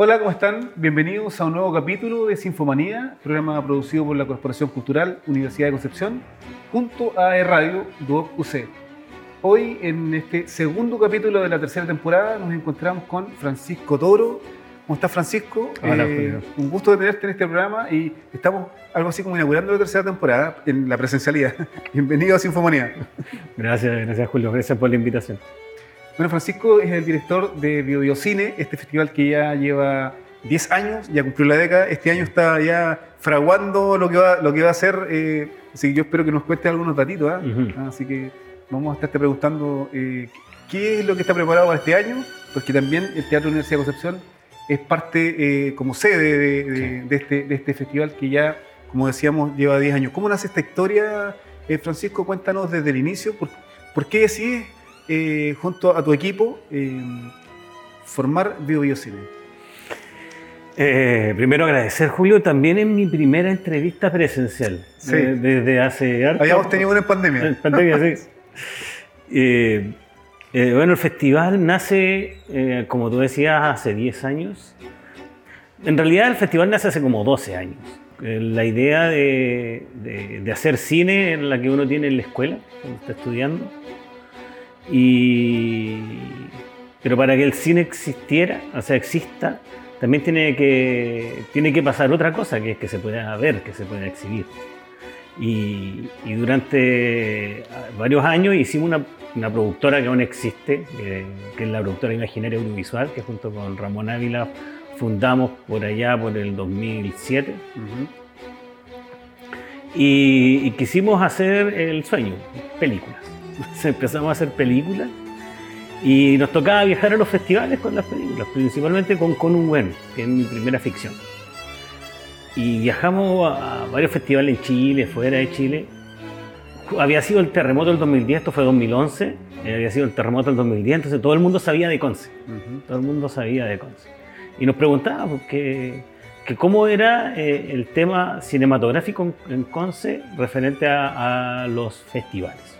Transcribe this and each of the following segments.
Hola, ¿cómo están? Bienvenidos a un nuevo capítulo de Sinfomanía, programa producido por la Corporación Cultural Universidad de Concepción, junto a E-Radio Duoc UC. Hoy, en este segundo capítulo de la tercera temporada, nos encontramos con Francisco Toro. ¿Cómo estás, Francisco? Hola, Eh, Julio. un gusto de tenerte en este programa y estamos algo así como inaugurando la tercera temporada en la presencialidad. Bienvenido a Sinfomanía. Gracias, gracias Julio, gracias por la invitación. Bueno, Francisco es el director de Biobiocine, este festival que ya lleva 10 años, ya cumplió la década, este año está ya fraguando lo que va, lo que va a ser, eh, así que yo espero que nos cuente algunos datitos. Ah, así que vamos a estarte preguntando eh, qué es lo que está preparado para este año, porque también el Teatro Universidad de Concepción es parte eh, como sede de, de- de este, de este festival que ya, como decíamos, lleva 10 años. ¿Cómo nace esta historia, eh, Francisco? Cuéntanos desde el inicio, ¿por, por qué decides, eh, junto a tu equipo, eh, formar BioBiocine? Eh, primero agradecer, Julio, también en mi primera entrevista presencial. Sí. Desde hace harto- Habíamos tenido una en pandemia. En pandemia, sí. Bueno, el festival nace, como tú decías, hace 10 años. En realidad el festival nace hace como 12 años. La idea de, de- de hacer cine en la que uno tiene en la escuela, cuando está estudiando. Y, pero para que el cine existiera, o sea, exista, también tiene que, tiene que pasar otra cosa, que es que se pueda ver, que se pueda exhibir. Y, y durante varios años hicimos una, una productora que aún existe, que, que es la productora Imaginaria Audiovisual, que junto con Ramón Ávila fundamos por allá por el 2007. Ujú. Y, y quisimos hacer el sueño, películas. Empezamos a hacer películas y nos tocaba viajar a los festivales con las películas, principalmente con Con un Buen, que es mi primera ficción. Y viajamos a varios festivales en Chile, fuera de Chile. Había sido el terremoto del 2010, esto fue 2011, eh, había sido el terremoto del 2010, entonces todo el mundo sabía de Conce. Todo el mundo sabía de Conce. Y nos preguntábamos que, que cómo era eh, el tema cinematográfico en, en Conce referente a, a los festivales.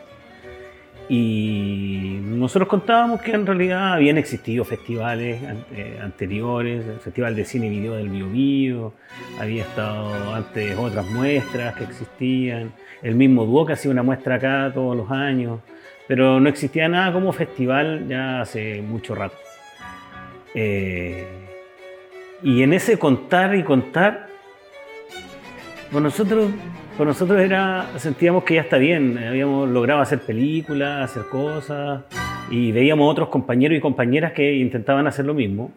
Y nosotros contábamos que en realidad habían existido festivales eh, anteriores, el Festival de Cine y Video del Bio Bio, había estado antes otras muestras que existían, el mismo Duoc hacía una muestra acá todos los años, pero no existía nada como festival ya hace mucho rato. Eh, y en ese contar y contar, por nosotros, por nosotros era, sentíamos que ya está bien, habíamos logrado hacer películas, hacer cosas, y veíamos otros compañeros y compañeras que intentaban hacer lo mismo.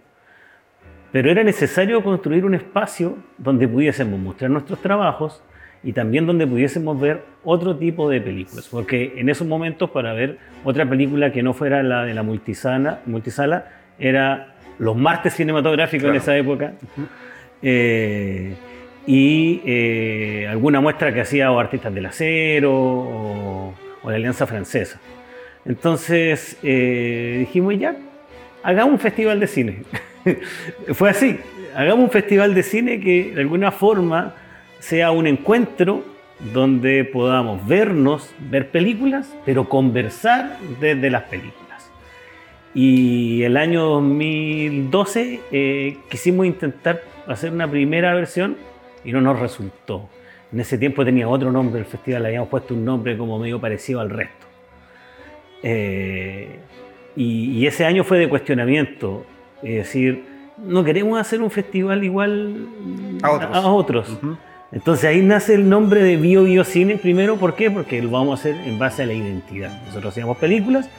Pero era necesario construir un espacio donde pudiésemos mostrar nuestros trabajos y también donde pudiésemos ver otro tipo de películas. Porque en esos momentos, para ver otra película que no fuera la de la multisala, multisala era los martes cinematográficos en Claro. esa época. Eh, y eh, alguna muestra que hacía o Artistas del Acero o, la Alianza Francesa. Entonces eh, dijimos ya, hagamos un festival de cine. Fue así, hagamos un festival de cine que de alguna forma sea un encuentro donde podamos vernos, ver películas, pero conversar desde las películas. Y el año 2012 eh, quisimos intentar hacer una primera versión y no nos resultó. En ese tiempo tenía otro nombre el festival, le habíamos puesto un nombre como medio parecido al resto. Eh, y, y ese año fue de cuestionamiento, es decir, no queremos hacer un festival igual A otros. otros. Ujú. Entonces ahí nace el nombre de Bio Bio Cine primero, ¿por qué? Porque lo vamos a hacer en base a la identidad. Nosotros hacíamos películas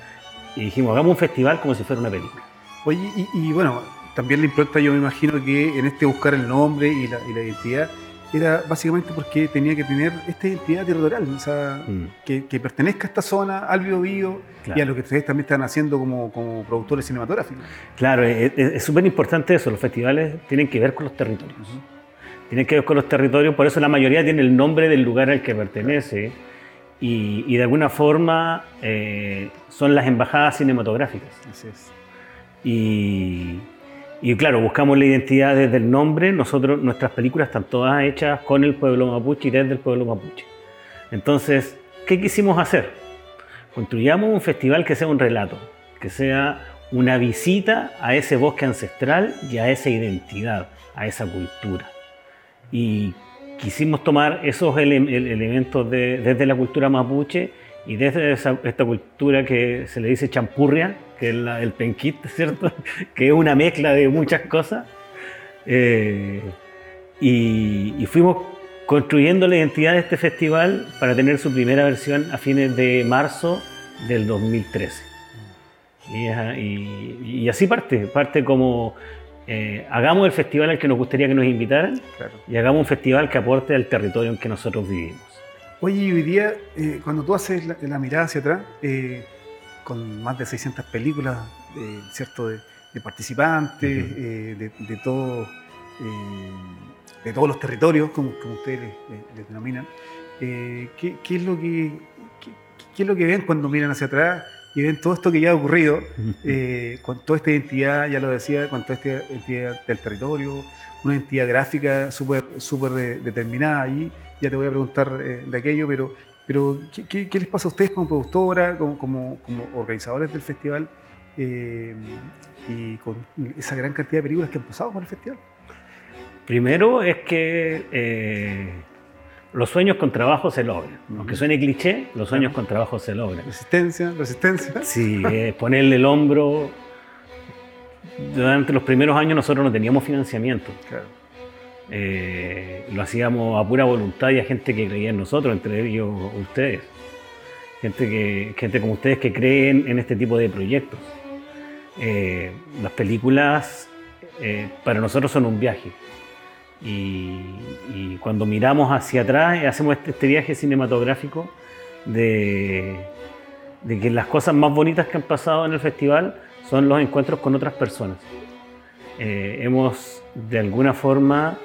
y dijimos, hagamos un festival como si fuera una película. Oye, y, y bueno, también la impronta yo me imagino que en este buscar el nombre y la, y la identidad era básicamente porque tenía que tener esta identidad territorial, o sea, Mm, que, que pertenezca a esta zona, al Bio Bio, claro. y a lo que ustedes también están haciendo como, como productores cinematográficos. Claro, es es súper importante eso, los festivales tienen que ver con los territorios. Tienen que ver con los territorios, por eso la mayoría tiene el nombre del lugar al que pertenece y, y de alguna forma eh, son las embajadas cinematográficas. Así es. Y, y claro, buscamos la identidad desde el nombre. Nosotros, nuestras películas están todas hechas con el pueblo mapuche y desde el pueblo mapuche. Entonces, ¿qué quisimos hacer? Construyamos un festival que sea un relato, que sea una visita a ese bosque ancestral y a esa identidad, a esa cultura. Y quisimos tomar esos elementos desde la cultura mapuche y desde esta cultura que se le dice champurria, que es el penquit, ¿cierto? que es una mezcla de muchas cosas. Eh, y, fuimos construyendo la identidad de este festival para tener su primera versión a fines de marzo del 2013. Y, así parte, parte como eh, hagamos el festival al que nos gustaría que nos invitaran y hagamos un festival que aporte al territorio en que nosotros vivimos. Oye, hoy día, eh, cuando tú haces la, mirada hacia atrás, eh, con más de 600 películas, ¿cierto? De, participantes, de, todo, de todos los territorios, como, ustedes les, denominan, ¿qué, es lo que, qué es lo que ven cuando miran hacia atrás? y ven todo esto que ya ha ocurrido, eh, con toda esta identidad, ya lo decía, con toda esta identidad del territorio, una identidad gráfica súper super determinada allí. Ya te voy a preguntar eh, de aquello, pero, pero ¿qué, les pasa a ustedes como productora, como, como, organizadores del festival eh, y con esa gran cantidad de películas que han pasado por el festival? Primero es que los sueños con trabajo se logran. Aunque suene cliché, los sueños con trabajo se logran. Resistencia, resistencia. Sí, ponerle el hombro. Durante los primeros años nosotros no teníamos financiamiento. Eh, lo hacíamos a pura voluntad y a gente que creía en nosotros, entre ellos ustedes. Gente, que, gente como ustedes que creen en este tipo de proyectos. Eh, las películas eh, para nosotros son un viaje. Y, cuando miramos hacia atrás, hacemos este, este, viaje cinematográfico de, que las cosas más bonitas que han pasado en el festival son los encuentros con otras personas. Hemos de alguna forma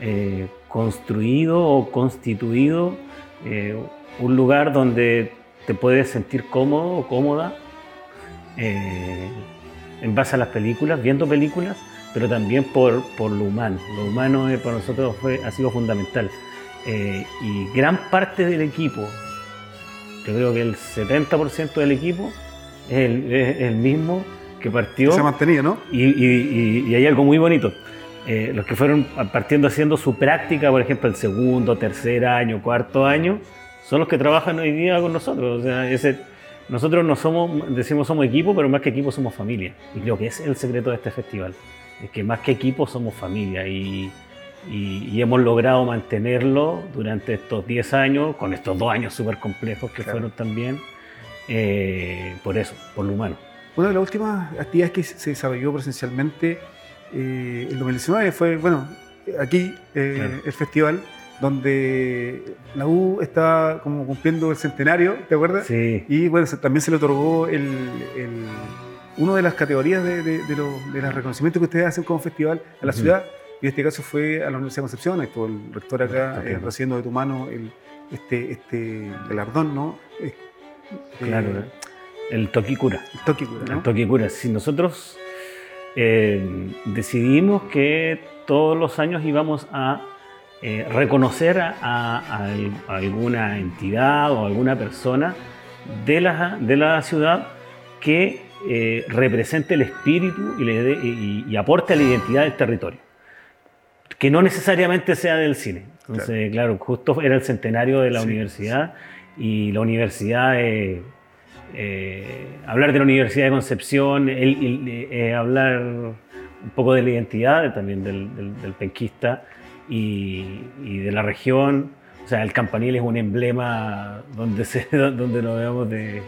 eh, construido o constituido eh, un lugar donde te puedes sentir cómodo o cómoda en base a las películas, viendo películas, pero también por, por lo humano. Lo humano eh, para nosotros fue, ha sido fundamental. Eh, y gran parte del equipo, yo creo que el 70% del equipo es el, mismo que partió. Se ha mantenido, ¿no? Y, hay algo muy bonito. Eh, los que fueron partiendo haciendo su práctica, por ejemplo, el segundo, tercer año, cuarto año, son los que trabajan hoy día con nosotros. O sea, ese, nosotros no somos, decimos somos equipo, pero más que equipo somos familia. Y creo que es el secreto de este festival es que más que equipo somos familia y, hemos logrado mantenerlo durante estos 10 años, con estos dos años súper complejos que fueron también, eh, por eso, por lo humano. Una de las últimas actividades que se desarrolló presencialmente eh, el 2019 fue, bueno, aquí eh, el festival donde la U está como cumpliendo el centenario, ¿te acuerdas? Sí. Y bueno, también se le otorgó el una de las categorías de, de, los reconocimientos que ustedes hacen como festival a la ciudad, y en este caso fue a la Universidad de Concepción, estuvo el rector acá eh, recibiendo de tu mano el, este, este galardón, ¿no? Eh, claro, eh, el Toquicura. El Toquicura, ¿no? El Toquicura. Si nosotros decidimos que todos los años íbamos a reconocer a, alguna entidad o alguna persona de la, de la ciudad que eh, represente el espíritu y, aporte a la identidad del territorio. Que no necesariamente sea del cine. Entonces, claro, justo era el centenario de la universidad y la universidad, eh, eh, hablar de la Universidad de Concepción, hablar un poco de la identidad también del, penquista y, de la región. O sea, el campanil es un emblema donde, se, donde nos vemos de,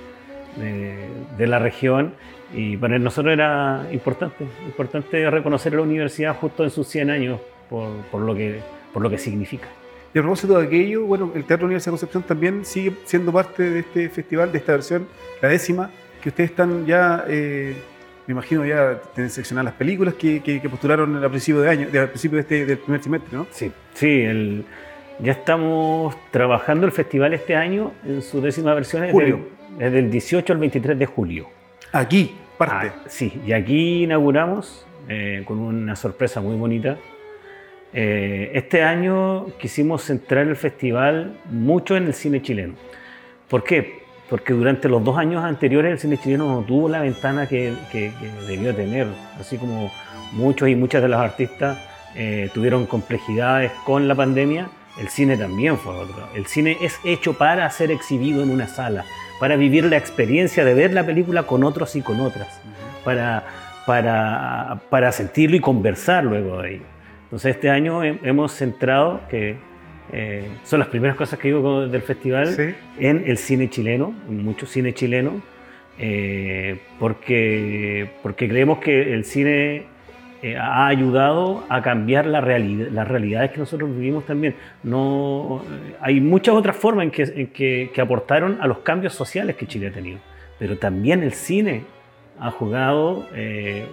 de, la región y para nosotros era importante, importante reconocer a la universidad justo en sus 100 años por, por, lo, que, por lo que significa. Y a propósito de aquello, bueno, el Teatro Universidad de Concepción también sigue siendo parte de este festival, de esta versión, la décima, que ustedes están ya, eh, me imagino ya tienen seleccionadas las películas que, que, postularon a principio de año, al principio de este, del primer semestre, ¿no? Sí, sí, el, ya estamos trabajando el festival este año en su décima versión. Julio es del 18 al 23 de julio. Aquí, parte. Ah, sí, y aquí inauguramos eh, con una sorpresa muy bonita. Eh, este año quisimos centrar el festival mucho en el cine chileno. ¿Por qué? porque durante los dos años anteriores el cine chileno no tuvo la ventana que, que, debió tener, así como muchos y muchas de los artistas eh, tuvieron complejidades con la pandemia, el cine también fue otro. El cine es hecho para ser exhibido en una sala, para vivir la experiencia de ver la película con otros y con otras, para, para, para sentirlo y conversar luego de ello. Entonces este año hemos centrado, que eh, son las primeras cosas que digo del festival, en el cine chileno, mucho cine chileno, eh, porque, porque creemos que el cine eh, ha ayudado a cambiar la realidad, las realidades que nosotros vivimos también. No, hay muchas otras formas en, que, que, aportaron a los cambios sociales que Chile ha tenido, pero también el cine ha jugado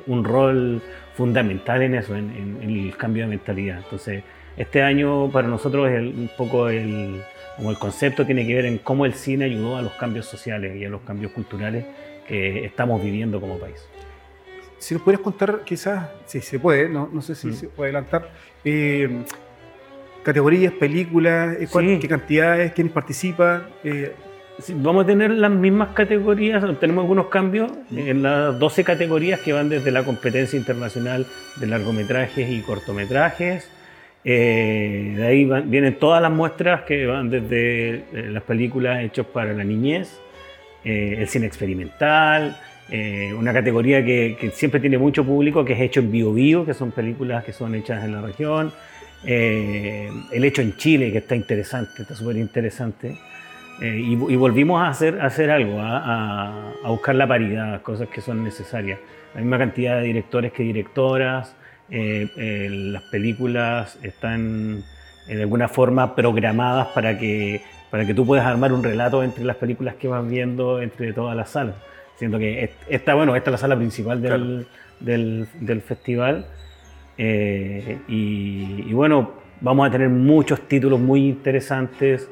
un rol fundamental en eso, en, en, el cambio de mentalidad. Entonces, este año para nosotros es un poco el, como el concepto tiene que ver en cómo el cine ayudó a los cambios sociales y a los cambios culturales que estamos viviendo como país. Si nos pudieras contar, quizás, si se puede, no, no sé si mm. se puede adelantar, eh, categorías, películas, eh, qué cantidades, quiénes participan. Eh, vamos a tener las mismas categorías, tenemos algunos cambios en las 12 categorías que van desde la competencia internacional de largometrajes y cortometrajes. Eh, de ahí vienen todas las muestras que van desde eh, las películas hechas para la niñez, eh, el cine experimental, una categoría que, siempre tiene mucho público, que es hecho en Bio Bio, que son películas que son hechas en la región. el hecho en Chile, que está interesante, está súper interesante. Y, volvimos a hacer, hacer algo, a, buscar la paridad, cosas que son necesarias. La misma cantidad de directores que directoras, eh, eh, las películas están eh, de alguna forma programadas para que, para que tú puedas armar un relato entre las películas que vas viendo entre todas las salas. Siento que esta, bueno, esta es la sala principal del, del, festival. y, bueno, vamos a tener muchos títulos muy interesantes.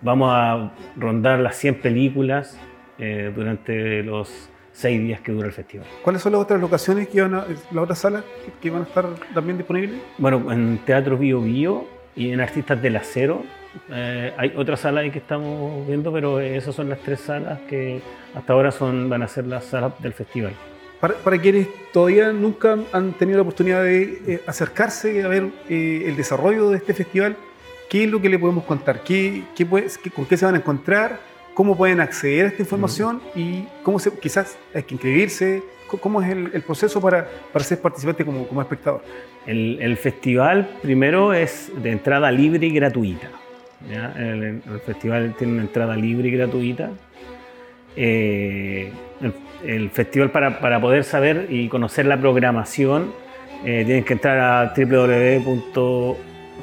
Vamos a rondar las 100 películas durante los seis días que dura el festival. ¿Cuáles son las otras locaciones que van a, las otras salas que van a estar también disponibles? Bueno, en Teatro Bio Bio y en Artistas del Acero. Eh, hay otra sala ahí que estamos viendo, pero esas son las tres salas que hasta ahora son, van a ser las salas del festival. Para, quienes todavía nunca han tenido la oportunidad de eh, acercarse a ver eh, el desarrollo de este festival, ¿qué es lo que le podemos contar? ¿Qué, qué, ¿Con qué se van a encontrar? cómo pueden acceder a esta información y cómo se, quizás hay que inscribirse, cómo es el, proceso para, para, ser participante como, como espectador. El, festival primero es de entrada libre y gratuita. El, festival tiene una entrada libre y gratuita. Eh, el, festival para, para, poder saber y conocer la programación eh, tienen que entrar a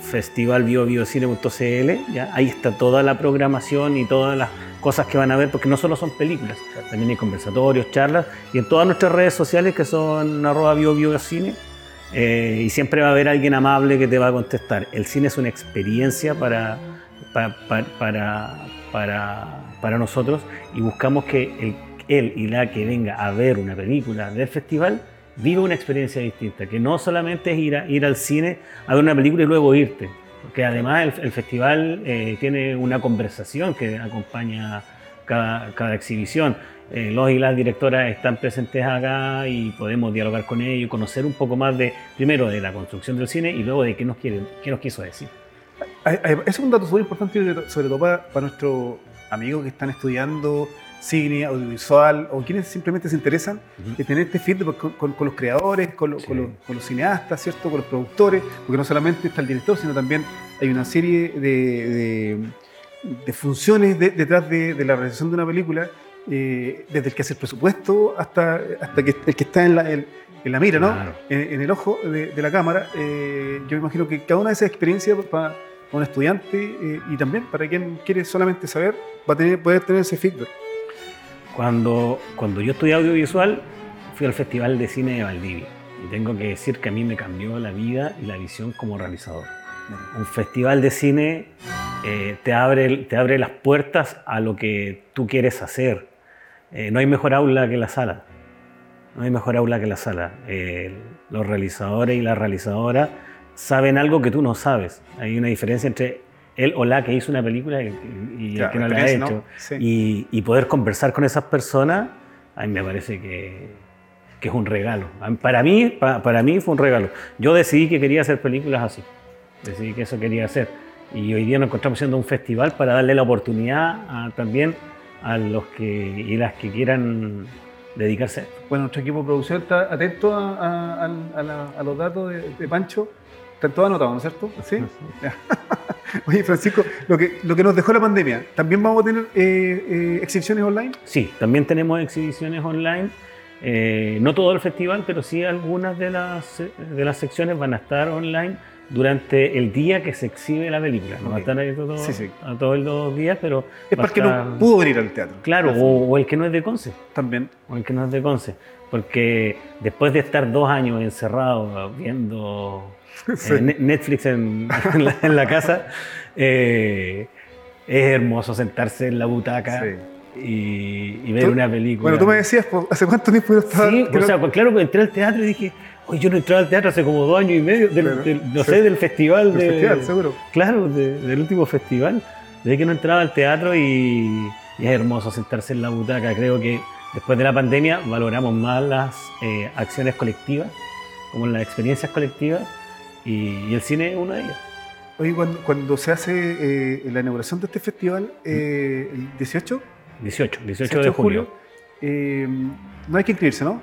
www.festivalbiobiocine.cl. Ahí está toda la programación y todas las cosas que van a ver, porque no solo son películas, también hay conversatorios, charlas, y en todas nuestras redes sociales que son arroba bio, cine, eh, y siempre va a haber alguien amable que te va a contestar. El cine es una experiencia para, para, para, nosotros y buscamos que el, él y la que venga a ver una película del festival viva una experiencia distinta, que no solamente es ir, a, ir al cine a ver una película y luego irte, porque además el, festival eh, tiene una conversación que acompaña cada, exhibición. Eh, los y las directoras están presentes acá y podemos dialogar con ellos conocer un poco más de, primero, de la construcción del cine y luego de qué nos, quieren, qué nos quiso decir. Ese es un dato muy importante, sobre todo para, para nuestros amigos que están estudiando cine, audiovisual, o quienes simplemente se interesan de tener este feedback con, los creadores, con, los, cineastas, ¿cierto? con los productores, porque no solamente está el director, sino también hay una serie de, funciones detrás de, la realización de una película, eh, desde el que hace el presupuesto hasta, hasta que, el que está en la, en, la mira, ¿no? En, el ojo de, la cámara. Eh, yo me imagino que cada una de esas experiencias para un estudiante eh, y también para quien quiere solamente saber, va a tener, poder tener ese feedback. Cuando, cuando yo estudié audiovisual, fui al Festival de Cine de Valdivia. Y tengo que decir que a mí me cambió la vida y la visión como realizador. Un festival de cine eh, te, abre, te abre las puertas a lo que tú quieres hacer. Eh, no hay mejor aula que la sala. No hay mejor aula que la sala. Eh, los realizadores y las realizadoras saben algo que tú no sabes. Hay una diferencia entre él o la que hizo una película y, y el que no la ha hecho. ¿no? Sí. Y, y poder conversar con esas personas, a mí me parece que, que es un regalo. Mí- Para mí, pa- para mí fue un regalo. Yo decidí que quería hacer películas así. Decidí que eso quería hacer. Y hoy día nos encontramos haciendo un festival para darle la oportunidad a- también a los que y las que quieran dedicarse a esto. Bueno, nuestro equipo de producción está atento a, a- a- la- los datos de, de Pancho. Están todos anotados, ¿no es cierto? ¿Sí? Oye, Francisco, lo que, lo que nos dejó la pandemia, ¿también vamos a tener eh, eh, exhibiciones online? Sí, también tenemos exhibiciones online. Eh, no todo el festival, pero sí algunas de las, de las secciones van a estar online durante el día que se exhibe la película. No va a estar abierto todo, Sí, sí. a todos los días, pero Es para el que estar- no pudo venir al teatro. Claro, o, o el que no es de Conce, También. o el que no es de Conce. Porque después de estar dos años encerrado viendo Sí. eh, Ne- Netflix en, en la, en la casa, eh, es hermoso sentarse en la butaca Sí. y, y ver una película. Bueno, tú me decías, pues, ¿hace cuánto tiempo no estaba? Sí, o sea, pues claro, pues entré al teatro y dije, oye, yo no entraba al teatro hace como dos años y medio, del, Claro, del- no sí. sé, del festival. del de, festival, seguro. Claro, de- del último festival. Desde que no entraba al teatro y, y es hermoso sentarse en la butaca. Creo que después de la pandemia valoramos más las eh, acciones colectivas, como las experiencias colectivas, y, y el cine es una de ellas. Oye, cuando, cuando se hace eh, la inauguración de este festival, eh, el 18, 18, 18 de julio. no hay que inscribirse, ¿no?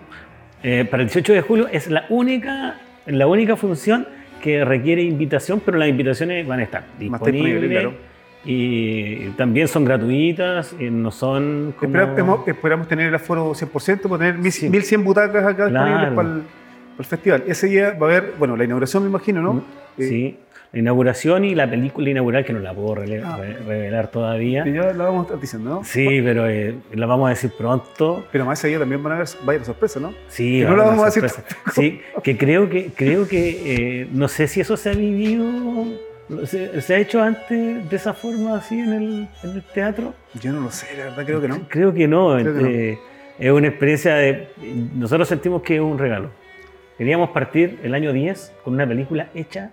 Para el 18 de julio es la única, la única función que requiere invitación, pero las invitaciones van a estar disponible, disponibles claro. Y también son gratuitas, y no son como... Esperamos, esperamos tener el aforo 100%, para tener mil- Sí. 1100 butacas acá Claro. disponibles para el, para el festival. Ese día va a haber, bueno, la inauguración me imagino, ¿no? Eh, Sí, la inauguración y la película inaugural que no la puedo rele- Ah. re- revelar todavía. que ya la vamos a estar diciendo, ¿no? Sí, pero eh, la vamos a decir pronto. Pero más día también van a haber varias sorpresas, ¿no? Sí, Que no la vamos a decir. Sí, que creo que creo que eh, no sé si eso se ha vivido, se, se ha hecho antes de esa forma así en el, en el teatro. Yo no lo sé, la verdad creo que no. Creo que no. Creo que no. eh, Es una experiencia de. Nosotros sentimos que es un regalo. Queríamos partir el año 10 con una película hecha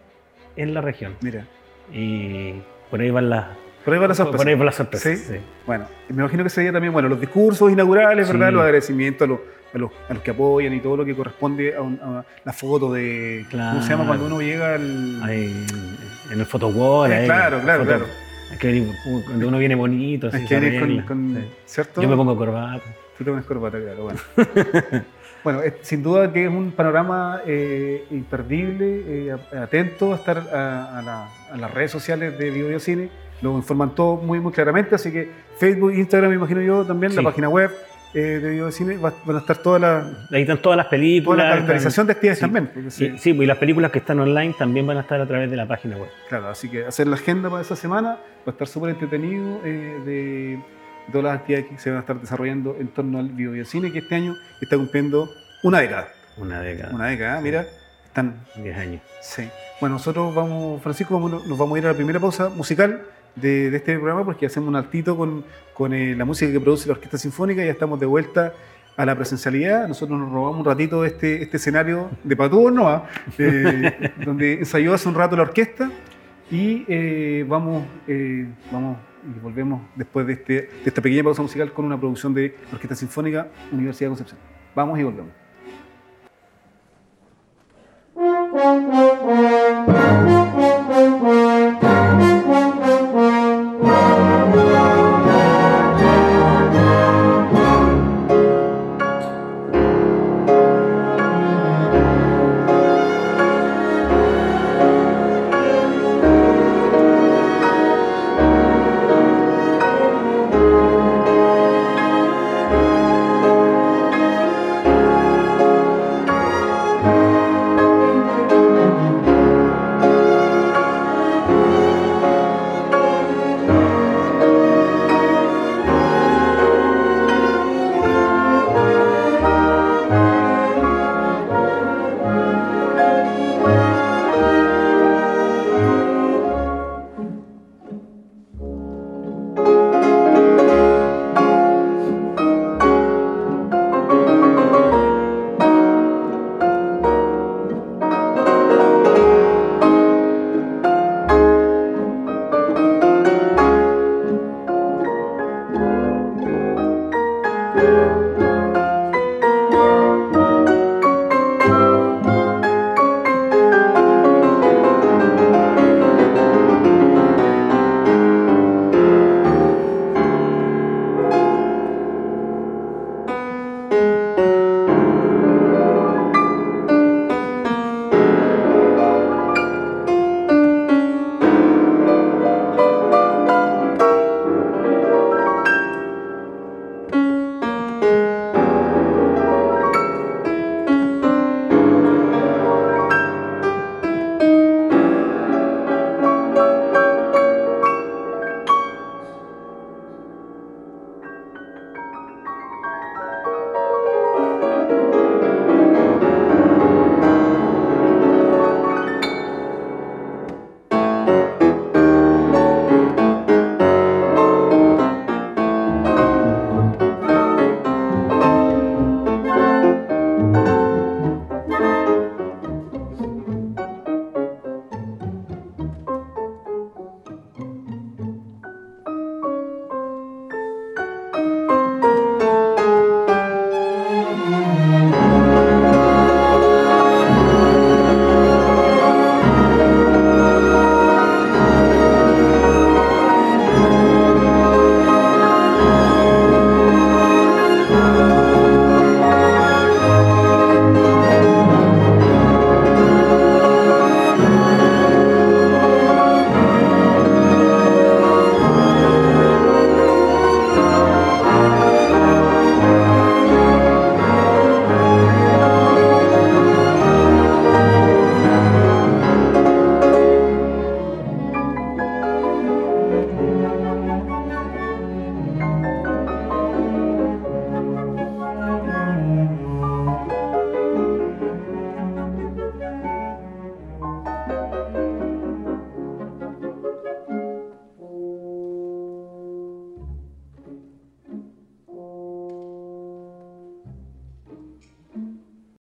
en la región. Mira, Y por ahí van las. por ahí va la sorpresa. Por ahí van las sorpresas. ¿Sí? sí. Bueno, me imagino que ese día también, bueno, los discursos inaugurales, ¿verdad? Sí. Los agradecimientos a los, a, los, a los que apoyan y todo lo que corresponde a, un- a la foto de. ¿Cómo se llama cuando uno llega al. En el photowall. Eh, claro, claro, foto- claro. Hay que venir, cuando uno viene bonito, se que venir con, arregla, con- sí. ¿Cierto? Yo me pongo corbata. Tú te pones corbata, claro, bueno. bueno, sin duda que es un panorama eh, imperdible, eh, atento a estar a, a la- a las redes sociales de Video Cine, lo informan todo muy, muy claramente, así que Facebook, Instagram, me imagino yo también, la página web eh, de Video Cine, va- van a estar toda la, Ahí están todas las toda películas. la calendarización de actividades Sí. también. porque Sí, se- sí, pues, y las películas que están online también van a estar a través de la página web. Claro, así que hacer la agenda para esa semana va a estar súper entretenido eh, de todas las actividades que se van a estar desarrollando en torno al Video Cine, que este año está cumpliendo una década. Una década. Una década, mira, están 10 años. Sí. Bueno, nosotros vamos, Francisco, vamos- nos vamos a ir a la primera pausa musical de, de este programa porque hacemos un altito con, con eh, la música que produce la Orquesta Sinfónica y ya estamos de vuelta a la presencialidad. Nosotros nos robamos un ratito de este, este escenario de Patúos, ¿no? Eh, donde ensayó hace un rato la orquesta y eh, vamos, eh, vamos y volvemos después de, este, de esta pequeña pausa musical con una producción de la Orquesta Sinfónica Universidad de Concepción. Vamos y volvemos.